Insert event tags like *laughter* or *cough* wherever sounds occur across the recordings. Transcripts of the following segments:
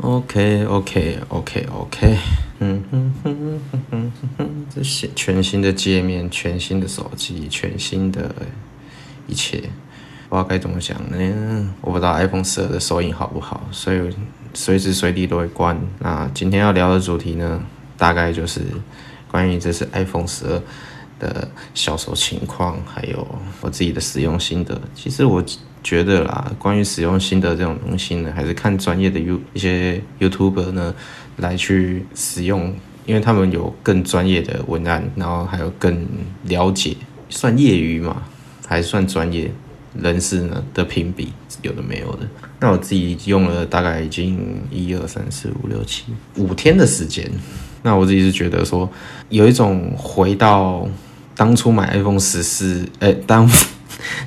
OK OK OK OK，嗯哼哼哼哼哼哼，这些全新的界面，全新的手机，全新的一切，不知道该怎么讲呢？我不知道 iPhone 十二的收音好不好，所以随时随地都会关。那今天要聊的主题呢，大概就是关于这次 iPhone 十二的销售情况，还有我自己的使用心得。其实我。觉得啦，关于使用心得这种东西呢，还是看专业的 You 一些 YouTuber 呢来去使用，因为他们有更专业的文案，然后还有更了解，算业余嘛，还算专业人士呢的评比，有的没有的。那我自己用了大概已经一二三四五六七五天的时间，那我自己是觉得说，有一种回到当初买 iPhone 十四，哎，当。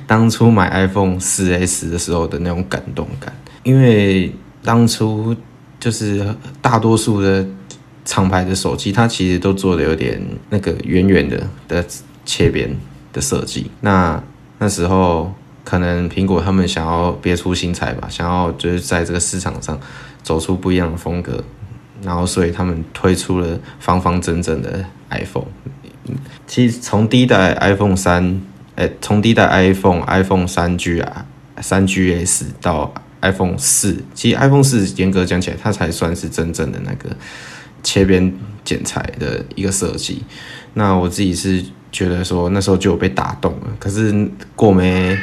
当初买 iPhone 四 S 的时候的那种感动感，因为当初就是大多数的厂牌的手机，它其实都做的有点那个圆圆的的切边的设计。那那时候可能苹果他们想要别出心裁吧，想要就是在这个市场上走出不一样的风格，然后所以他们推出了方方正正的 iPhone。其实从第一代 iPhone 三。诶，从第一代 iPhone、iPhone 三 G 啊、三 GS 到 iPhone 四，其实 iPhone 四严格讲起来，它才算是真正的那个切边剪裁的一个设计。那我自己是觉得说，那时候就有被打动了。可是过没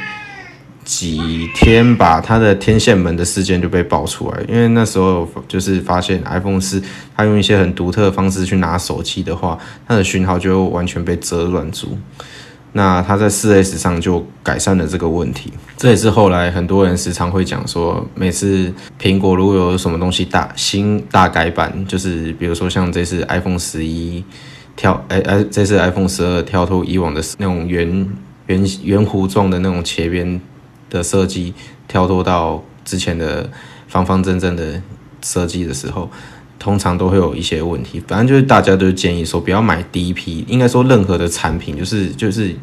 几天吧，它的天线门的事件就被爆出来，因为那时候就是发现 iPhone 四，它用一些很独特的方式去拿手机的话，它的讯号就完全被遮乱住。那它在四 S 上就改善了这个问题，这也是后来很多人时常会讲说，每次苹果如果有什么东西大新大改版，就是比如说像这次 iPhone 十一跳，哎哎，这次 iPhone 十二跳脱以往的那种圆圆圆弧状的那种切边的设计，跳脱到之前的方方正正的设计的时候。通常都会有一些问题，反正就是大家都建议说不要买第一批，应该说任何的产品，就是就是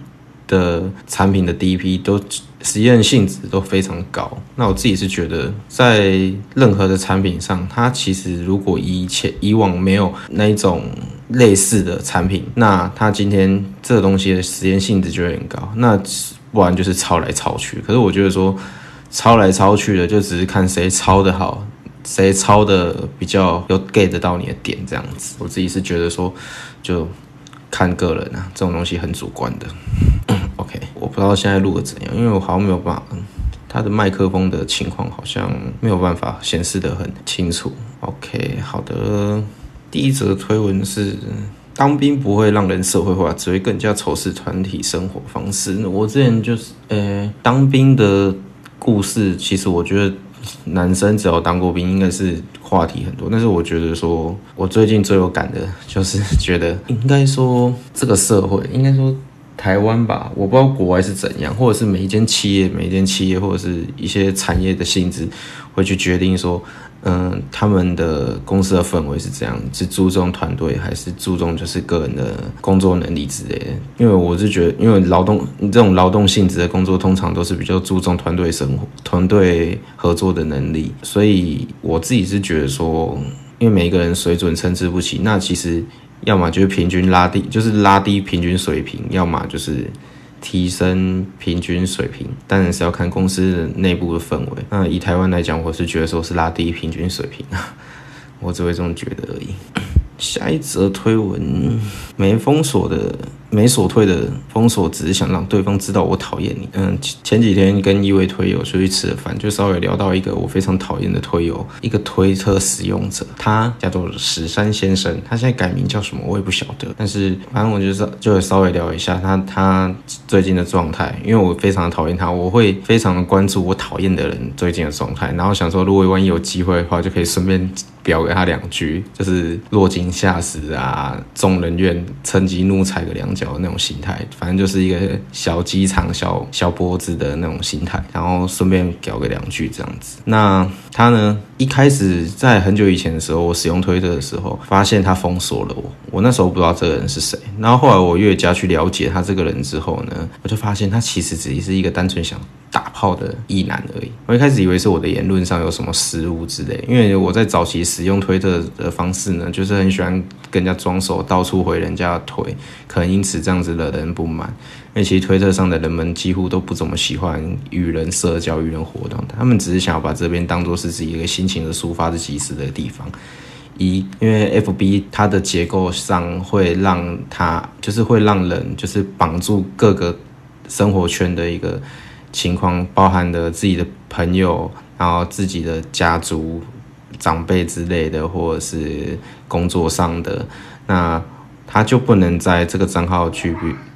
的产品的第一批都实验性质都非常高。那我自己是觉得，在任何的产品上，它其实如果以前以往没有那一种类似的产品，那它今天这东西的实验性质就会很高。那不然就是抄来抄去，可是我觉得说抄来抄去的，就只是看谁抄的好。谁抄的比较有 get 到你的点，这样子，我自己是觉得说，就看个人啊，这种东西很主观的。*coughs* OK，我不知道现在录的怎样，因为我好像没有办法，他的麦克风的情况好像没有办法显示的很清楚。OK，好的，第一则推文是当兵不会让人社会化，只会更加仇视团体生活方式。我之前就是，呃，当兵的故事，其实我觉得。男生只要当过兵，应该是话题很多。但是我觉得说，我最近最有感的就是觉得，应该说这个社会，应该说台湾吧，我不知道国外是怎样，或者是每一间企业、每一间企业或者是一些产业的性质，会去决定说。嗯，他们的公司的氛围是这样，是注重团队还是注重就是个人的工作能力之类的？因为我是觉得，因为劳动这种劳动性质的工作，通常都是比较注重团队生活、团队合作的能力，所以我自己是觉得说，因为每一个人水准参差不齐，那其实要么就是平均拉低，就是拉低平均水平，要么就是。提升平均水平，当然是要看公司内部的氛围。那以台湾来讲，我是觉得说是拉低平均水平啊，我只会这么觉得而已。下一则推文没封锁的。没锁退的封锁，只是想让对方知道我讨厌你。嗯，前几天跟一位推友出去吃饭，就稍微聊到一个我非常讨厌的推友，一个推特使用者，他叫做史山先生，他现在改名叫什么我也不晓得，但是反正我就是就会稍微聊一下他他最近的状态，因为我非常的讨厌他，我会非常的关注我讨厌的人最近的状态，然后想说如果万一有机会的话，就可以顺便表给他两句，就是落井下石啊，众人怨，趁机怒踩个两脚的。那种心态，反正就是一个小鸡肠、小小脖子的那种心态，然后顺便聊个两句这样子。那他呢，一开始在很久以前的时候，我使用推特的时候，发现他封锁了我。我那时候不知道这个人是谁，然后后来我越加去了解他这个人之后呢，我就发现他其实只是一个单纯想打。号的意男而已。我一开始以为是我的言论上有什么失误之类，因为我在早期使用推特的方式呢，就是很喜欢跟人家装手，到处回人家的腿，可能因此这样子惹人不满。因为其实推特上的人们几乎都不怎么喜欢与人社交、与人活动，他们只是想要把这边当做是自己一个心情的抒发的及时的地方。一，因为 F B 它的结构上会让它就是会让人就是绑住各个生活圈的一个情况，包含的自己的朋友，然后自己的家族长辈之类的，或者是工作上的，那他就不能在这个账号去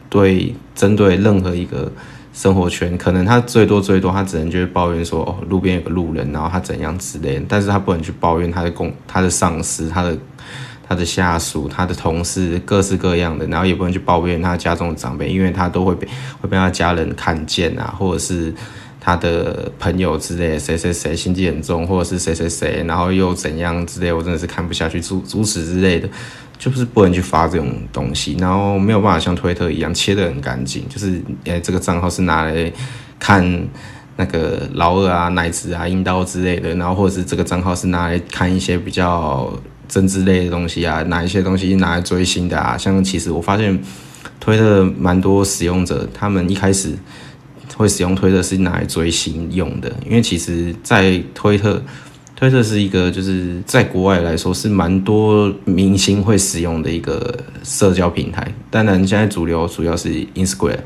对针对任何一个。生活圈可能他最多最多他只能就是抱怨说哦路边有个路人然后他怎样之类的，但是他不能去抱怨他的工他的上司他的他的下属他的同事各式各样的，然后也不能去抱怨他家中的长辈，因为他都会被会被他家人看见啊，或者是他的朋友之类谁谁谁心机很重，或者是谁谁谁然后又怎样之类，我真的是看不下去，诸诸此之类的。就是不能去发这种东西，然后没有办法像推特一样切得很干净。就是诶，这个账号是拿来看那个老二啊、奶子啊、阴道之类的，然后或者是这个账号是拿来看一些比较政治类的东西啊，哪一些东西拿来追星的啊。像其实我发现推特蛮多使用者，他们一开始会使用推特是拿来追星用的，因为其实，在推特。推特是一个，就是在国外来说是蛮多明星会使用的一个社交平台。当然，现在主流主要是 Instagram。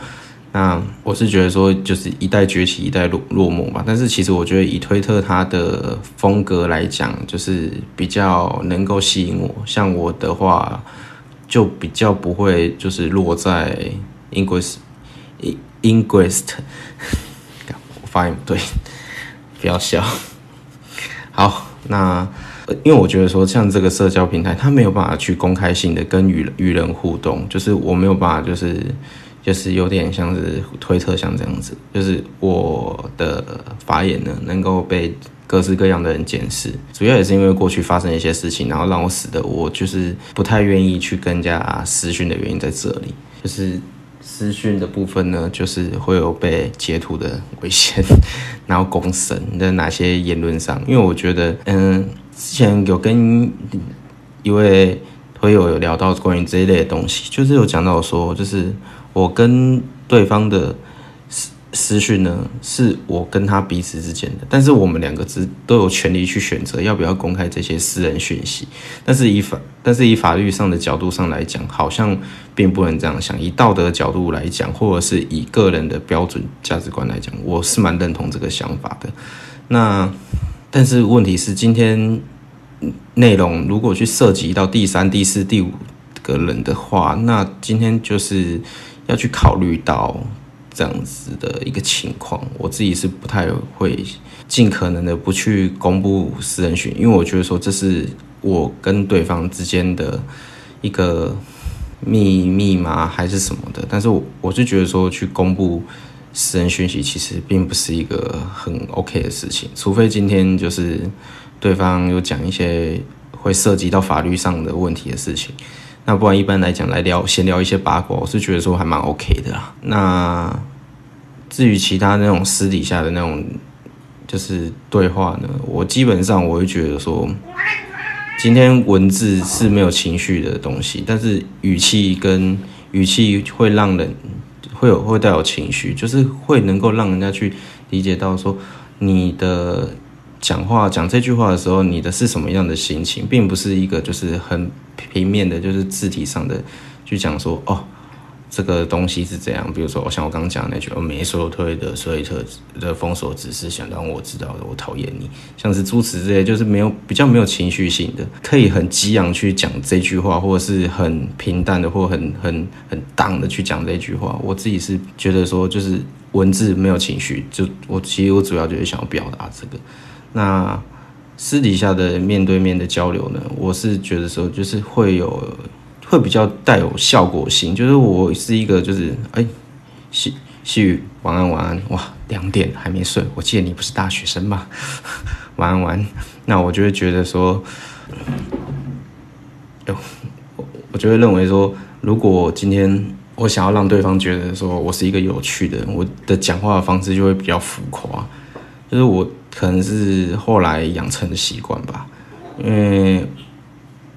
那我是觉得说，就是一代崛起，一代落落寞吧。但是其实我觉得，以推特它的风格来讲，就是比较能够吸引我。像我的话，就比较不会就是落在 English *laughs* English。我发音不对，不要笑。好，那因为我觉得说，像这个社交平台，它没有办法去公开性的跟与与人互动，就是我没有办法，就是就是有点像是推特像这样子，就是我的发言呢能够被各式各样的人检视，主要也是因为过去发生一些事情，然后让我使得我就是不太愿意去跟人家私讯的原因在这里，就是。私讯的部分呢，就是会有被截图的危险，然后公审的哪些言论上？因为我觉得，嗯，之前有跟一位朋友有聊到关于这一类的东西，就是有讲到说，就是我跟对方的。私私讯呢，是我跟他彼此之间的，但是我们两个只都有权利去选择要不要公开这些私人讯息。但是以法，但是以法律上的角度上来讲，好像并不能这样想。以道德角度来讲，或者是以个人的标准价值观来讲，我是蛮认同这个想法的。那但是问题是，今天内容如果去涉及到第三、第四、第五个人的话，那今天就是要去考虑到。这样子的一个情况，我自己是不太会尽可能的不去公布私人讯，因为我觉得说这是我跟对方之间的一个秘密嘛，还是什么的。但是我我就觉得说去公布私人讯息，其实并不是一个很 OK 的事情，除非今天就是对方有讲一些会涉及到法律上的问题的事情。那不然一般来讲来聊闲聊一些八卦，我是觉得说还蛮 OK 的啦。那至于其他那种私底下的那种就是对话呢，我基本上我会觉得说，今天文字是没有情绪的东西，但是语气跟语气会让人会有会带有情绪，就是会能够让人家去理解到说你的。讲话讲这句话的时候，你的是什么样的心情，并不是一个就是很平面的，就是字体上的去讲说哦，这个东西是这样。比如说，像我刚刚讲那句，我没说推的，所以特的封锁只是想让我知道的，我讨厌你。像是诸此之类，就是没有比较没有情绪性的，可以很激昂去讲这句话，或者是很平淡的，或很很很荡的去讲这句话。我自己是觉得说，就是文字没有情绪，就我其实我主要就是想要表达这个。那私底下的面对面的交流呢？我是觉得说，就是会有会比较带有效果性。就是我是一个，就是哎，细细雨晚安晚安哇，两点还没睡。我记得你不是大学生吧？*laughs* 晚安晚安。那我就会觉得说，哟，我我就会认为说，如果今天我想要让对方觉得说我是一个有趣的人，我的讲话的方式就会比较浮夸，就是我可能是后来养成的习惯吧，因为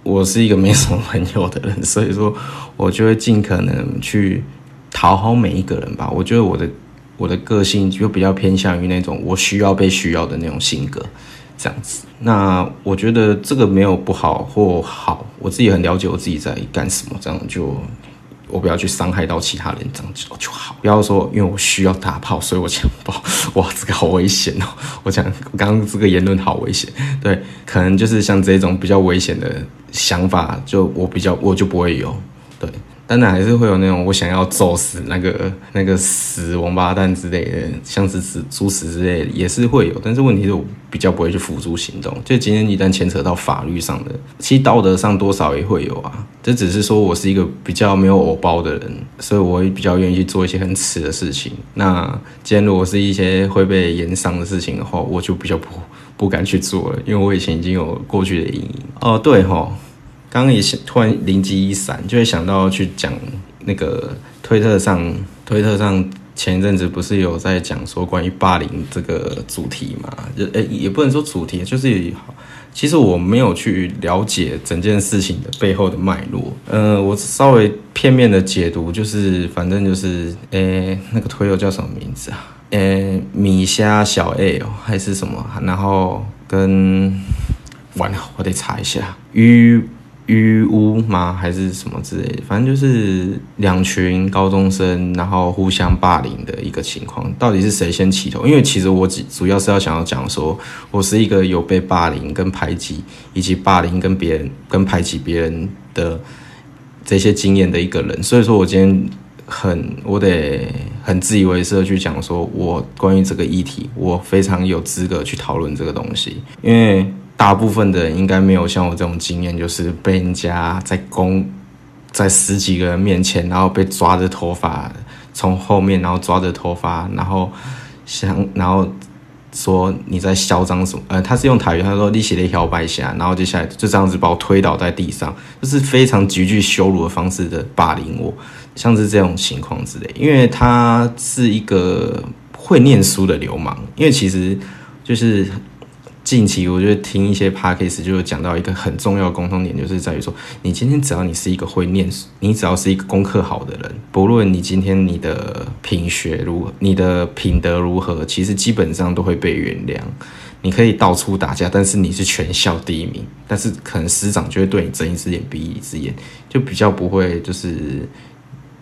我是一个没什么朋友的人，所以说我就会尽可能去讨好每一个人吧。我觉得我的我的个性就比较偏向于那种我需要被需要的那种性格，这样子。那我觉得这个没有不好或好，我自己很了解我自己在干什么，这样就。我不要去伤害到其他人，这样子就好。不要说因为我需要打炮，所以我强暴。哇，这个好危险哦！*laughs* 我讲刚刚这个言论好危险。对，可能就是像这种比较危险的想法，就我比较我就不会有。对。当然还是会有那种我想要揍死那个那个死王八蛋之类的，像是死猪死之类的也是会有，但是问题是我比较不会去付诸行动。就今天一旦牵扯到法律上的，其实道德上多少也会有啊。这只是说我是一个比较没有偶包的人，所以我会比较愿意去做一些很耻的事情。那今天如果是一些会被延伤的事情的话，我就比较不不敢去做了，因为我以前已经有过去的阴影。哦，对哈。刚刚也突然灵机一闪，就会想到去讲那个推特上，推特上前一阵子不是有在讲说关于霸凌这个主题嘛？就诶，也不能说主题，就是其实我没有去了解整件事情的背后的脉络。嗯，我稍微片面的解读，就是反正就是诶，那个推友叫什么名字啊？诶，米虾小 A 哦，还是什么？然后跟完了，我得查一下鱼。淤污吗？还是什么之类的？反正就是两群高中生，然后互相霸凌的一个情况。到底是谁先起头？因为其实我主主要是要想要讲说，我是一个有被霸凌跟排挤，以及霸凌跟别人跟排挤别人的这些经验的一个人。所以说我今天很我得很自以为是的去讲说，我关于这个议题，我非常有资格去讨论这个东西，因为。大部分的人应该没有像我这种经验，就是被人家在公，在十几个人面前，然后被抓着头发，从后面然后抓着头发，然后想然后说你在嚣张什么？呃，他是用台语，他说你写的摇摆下，然后接下来就这样子把我推倒在地上，就是非常极具羞辱的方式的霸凌我，像是这种情况之类。因为他是一个会念书的流氓，因为其实就是。近期我就听一些 podcast 就讲到一个很重要的共同点，就是在于说，你今天只要你是一个会念书，你只要是一个功课好的人，不论你今天你的品学如何，你的品德如何，其实基本上都会被原谅。你可以到处打架，但是你是全校第一名，但是可能师长就会对你睁一只眼闭一只眼，就比较不会就是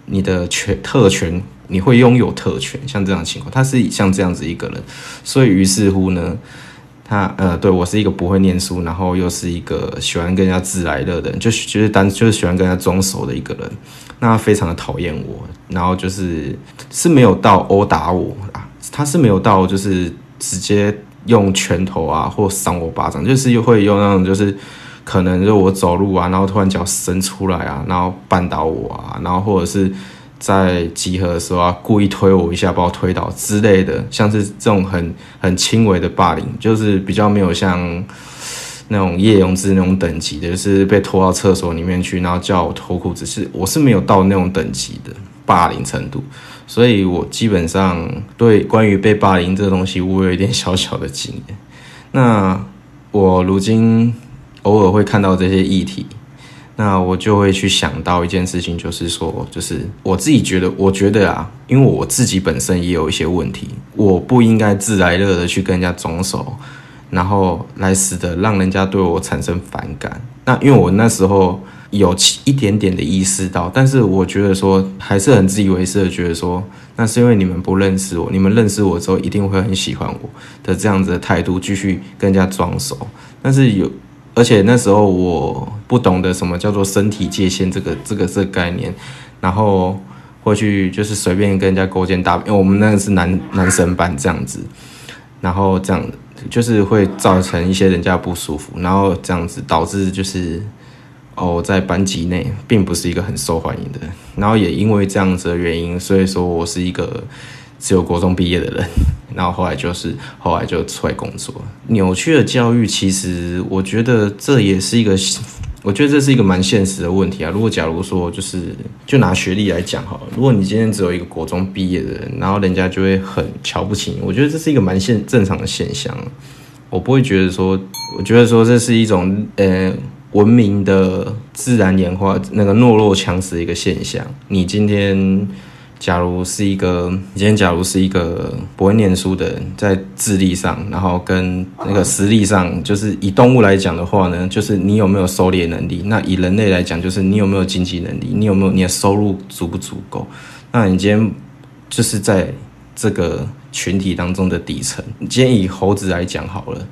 你的权特权，你会拥有特权，像这样情况，他是像这样子一个人，所以于是乎呢。他呃，对我是一个不会念书，然后又是一个喜欢跟人家自来乐的人，就就是单就是喜欢跟人家装熟的一个人。那他非常的讨厌我，然后就是是没有到殴打我啊，他是没有到就是直接用拳头啊或扇我巴掌，就是又会用那种就是可能就我走路啊，然后突然脚伸出来啊，然后绊倒我啊，然后或者是。在集合的时候啊，故意推我一下，把我推倒之类的，像是这种很很轻微的霸凌，就是比较没有像那种叶永志那种等级的，就是被拖到厕所里面去，然后叫我脱裤子，是我是没有到那种等级的霸凌程度，所以我基本上对关于被霸凌这个东西，我有一点小小的经验。那我如今偶尔会看到这些议题。那我就会去想到一件事情，就是说，就是我自己觉得，我觉得啊，因为我自己本身也有一些问题，我不应该自来热的去跟人家装熟，然后来使得让人家对我产生反感。那因为我那时候有一点点的意识到，但是我觉得说还是很自以为是的，觉得说那是因为你们不认识我，你们认识我之后一定会很喜欢我的这样子的态度，继续跟人家装熟。但是有。而且那时候我不懂得什么叫做身体界限这个这个这概念，然后会去就是随便跟人家勾肩搭，因为我们那个是男男生班这样子，然后这样就是会造成一些人家不舒服，然后这样子导致就是哦在班级内并不是一个很受欢迎的，然后也因为这样子的原因，所以说我是一个。只有国中毕业的人，然后后来就是后来就出来工作。扭曲的教育，其实我觉得这也是一个我觉得这是一个蛮现实的问题啊。如果假如说就是就拿学历来讲好了，如果你今天只有一个国中毕业的人，然后人家就会很瞧不起你，我觉得这是一个蛮现正常的现象。我不会觉得说，我觉得说这是一种呃文明的自然演化，那个懦弱强食的一个现象。你今天。假如是一个，你今天假如是一个不会念书的人，在智力上，然后跟那个实力上，就是以动物来讲的话呢，就是你有没有狩猎能力？那以人类来讲，就是你有没有经济能力？你有没有你的收入足不足够？那你今天就是在这个群体当中的底层。今天以猴子来讲好了，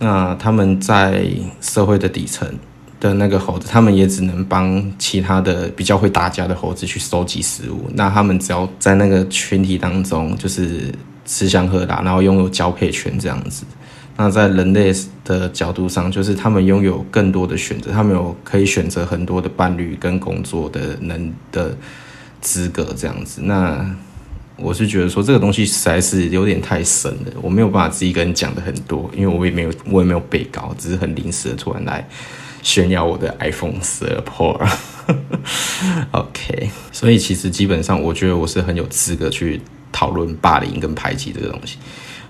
那他们在社会的底层。的那个猴子，他们也只能帮其他的比较会打架的猴子去收集食物。那他们只要在那个群体当中，就是吃香喝辣，然后拥有交配权这样子。那在人类的角度上，就是他们拥有更多的选择，他们有可以选择很多的伴侣跟工作的能的资格这样子。那我是觉得说这个东西实在是有点太深了，我没有办法自己跟人讲的很多，因为我也没有我也没有背稿，只是很临时的突然来。炫耀我的 iPhone 十二 Pro，OK，*laughs* 所以其实基本上，我觉得我是很有资格去讨论霸凌跟排挤这个东西。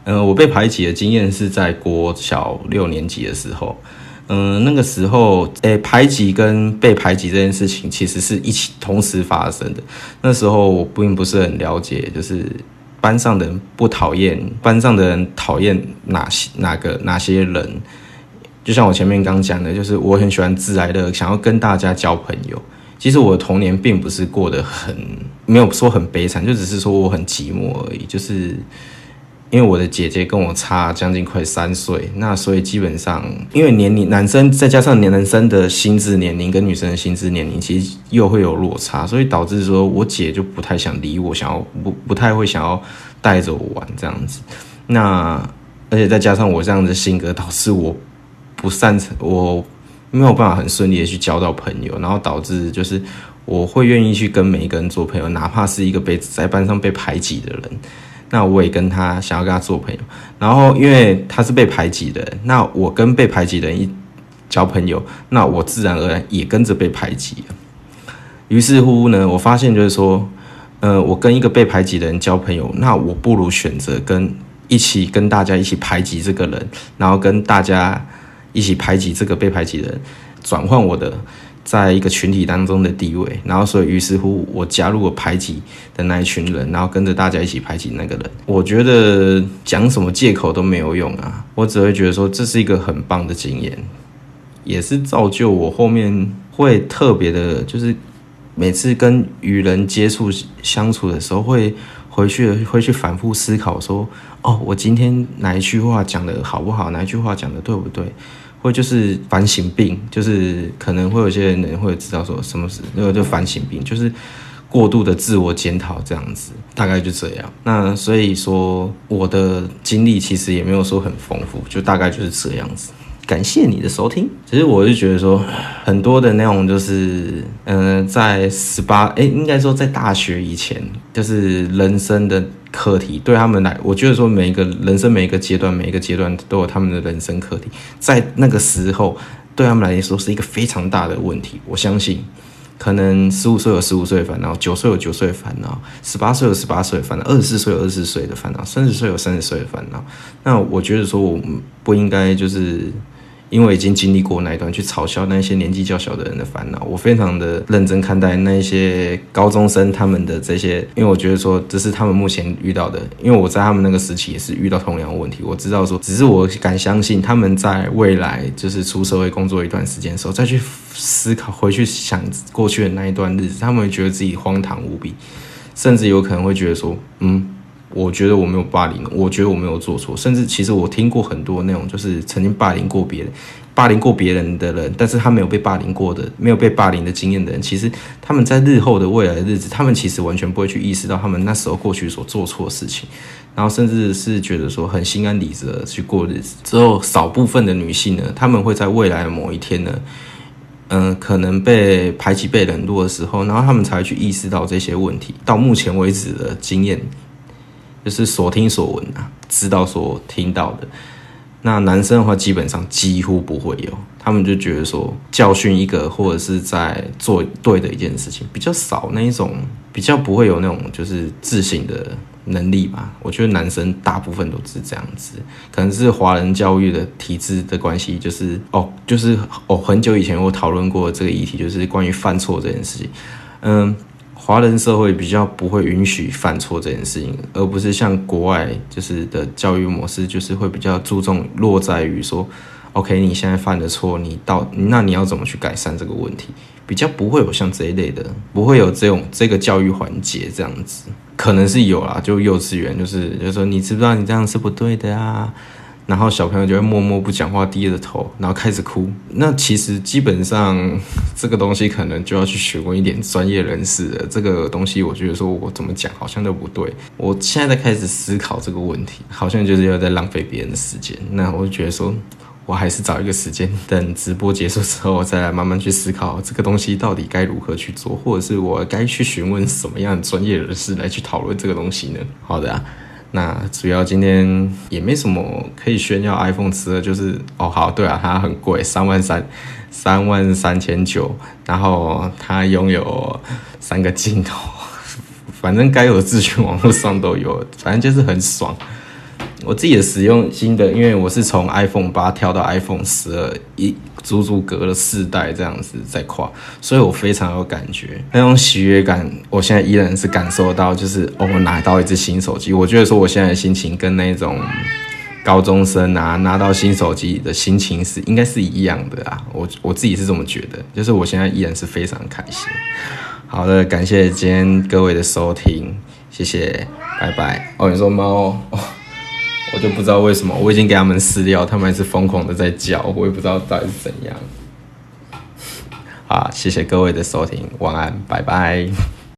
嗯，我被排挤的经验是在国小六年级的时候。嗯，那个时候，诶，排挤跟被排挤这件事情其实是一起同时发生的。那时候我并不是很了解，就是班上的人不讨厌，班上的人讨厌哪些哪个哪些人。就像我前面刚讲的，就是我很喜欢自来的，想要跟大家交朋友。其实我的童年并不是过得很没有说很悲惨，就只是说我很寂寞而已。就是因为我的姐姐跟我差将近快三岁，那所以基本上因为年龄男生再加上男生的心智年龄跟女生的心智年龄其实又会有落差，所以导致说我姐就不太想理我，想要不不太会想要带着我玩这样子。那而且再加上我这样的性格，导致我。不擅长，我没有办法很顺利的去交到朋友，然后导致就是我会愿意去跟每一个人做朋友，哪怕是一个被在班上被排挤的人，那我也跟他想要跟他做朋友。然后因为他是被排挤的，那我跟被排挤的人一交朋友，那我自然而然也跟着被排挤了。于是乎呢，我发现就是说，呃，我跟一个被排挤的人交朋友，那我不如选择跟一起跟大家一起排挤这个人，然后跟大家。一起排挤这个被排挤的人，转换我的在一个群体当中的地位，然后所以于是乎我加入了排挤的那一群人，然后跟着大家一起排挤那个人。我觉得讲什么借口都没有用啊，我只会觉得说这是一个很棒的经验，也是造就我后面会特别的，就是每次跟与人接触相处的时候，会回去会去反复思考说，哦，我今天哪一句话讲的好不好，哪一句话讲的对不对？或就是反省病，就是可能会有些人会知道说什么是那个就反省病，就是过度的自我检讨这样子，大概就这样。那所以说我的经历其实也没有说很丰富，就大概就是这样子。感谢你的收听。其实我就觉得说，很多的那种就是，嗯，在十八，哎，应该说在大学以前，就是人生的课题，对他们来，我觉得说每一个人生每一个阶段，每一个阶段都有他们的人生课题，在那个时候，对他们来说是一个非常大的问题。我相信，可能十五岁有十五岁的烦恼，九岁有九岁的烦恼，十八岁有十八岁的烦恼，二十四岁有二十四岁的烦恼，三十岁有三十岁的烦恼。那我觉得说，我们不应该就是。因为已经经历过那一段，去嘲笑那些年纪较小的人的烦恼，我非常的认真看待那些高中生他们的这些，因为我觉得说这是他们目前遇到的，因为我在他们那个时期也是遇到同样的问题，我知道说，只是我敢相信他们在未来就是出社会工作一段时间的时候，再去思考回去想过去的那一段日子，他们会觉得自己荒唐无比，甚至有可能会觉得说，嗯。我觉得我没有霸凌，我觉得我没有做错，甚至其实我听过很多那种就是曾经霸凌过别人、霸凌过别人的人，但是他没有被霸凌过的、没有被霸凌的经验的人，其实他们在日后的未来的日子，他们其实完全不会去意识到他们那时候过去所做错的事情，然后甚至是觉得说很心安理得去过日子。之后少部分的女性呢，他们会在未来的某一天呢，嗯，可能被排挤、被冷落的时候，然后他们才会去意识到这些问题。到目前为止的经验。就是所听所闻啊，知道所听到的，那男生的话，基本上几乎不会有，他们就觉得说教训一个或者是在做对的一件事情比较少，那一种比较不会有那种就是自省的能力吧。我觉得男生大部分都是这样子，可能是华人教育的体制的关系，就是哦，就是哦，很久以前我讨论过这个议题，就是关于犯错这件事情，嗯。华人社会比较不会允许犯错这件事情，而不是像国外就是的教育模式，就是会比较注重落在于说，OK，你现在犯的错，你到那你要怎么去改善这个问题，比较不会有像这一类的，不会有这种这个教育环节这样子，可能是有啦，就幼稚园就是就是说，你知不知道你这样是不对的啊？然后小朋友就会默默不讲话，低着头，然后开始哭。那其实基本上这个东西可能就要去询问一点专业人士了。这个东西我觉得说我怎么讲好像都不对。我现在在开始思考这个问题，好像就是要在浪费别人的时间。那我就觉得说，我还是找一个时间，等直播结束之后，我再来慢慢去思考这个东西到底该如何去做，或者是我该去询问什么样的专业人士来去讨论这个东西呢？好的。那主要今天也没什么可以炫耀 iPhone 十二，就是哦好对啊，它很贵，三万三三万三千九，然后它拥有三个镜头，*laughs* 反正该有的资讯网络上都有，反正就是很爽。我自己的使用心得，因为我是从 iPhone 八跳到 iPhone 十二，一足足隔了四代这样子在跨，所以我非常有感觉，那种喜悦感，我现在依然是感受到，就是哦，拿到一只新手机，我觉得说我现在的心情跟那种高中生啊拿到新手机的心情是应该是一样的啊，我我自己是这么觉得，就是我现在依然是非常开心。好的，感谢今天各位的收听，谢谢，拜拜。哦，你说猫哦。我就不知道为什么，我已经给他们撕掉，他们还是疯狂的在叫，我也不知道到底是怎样。好，谢谢各位的收听，晚安，拜拜。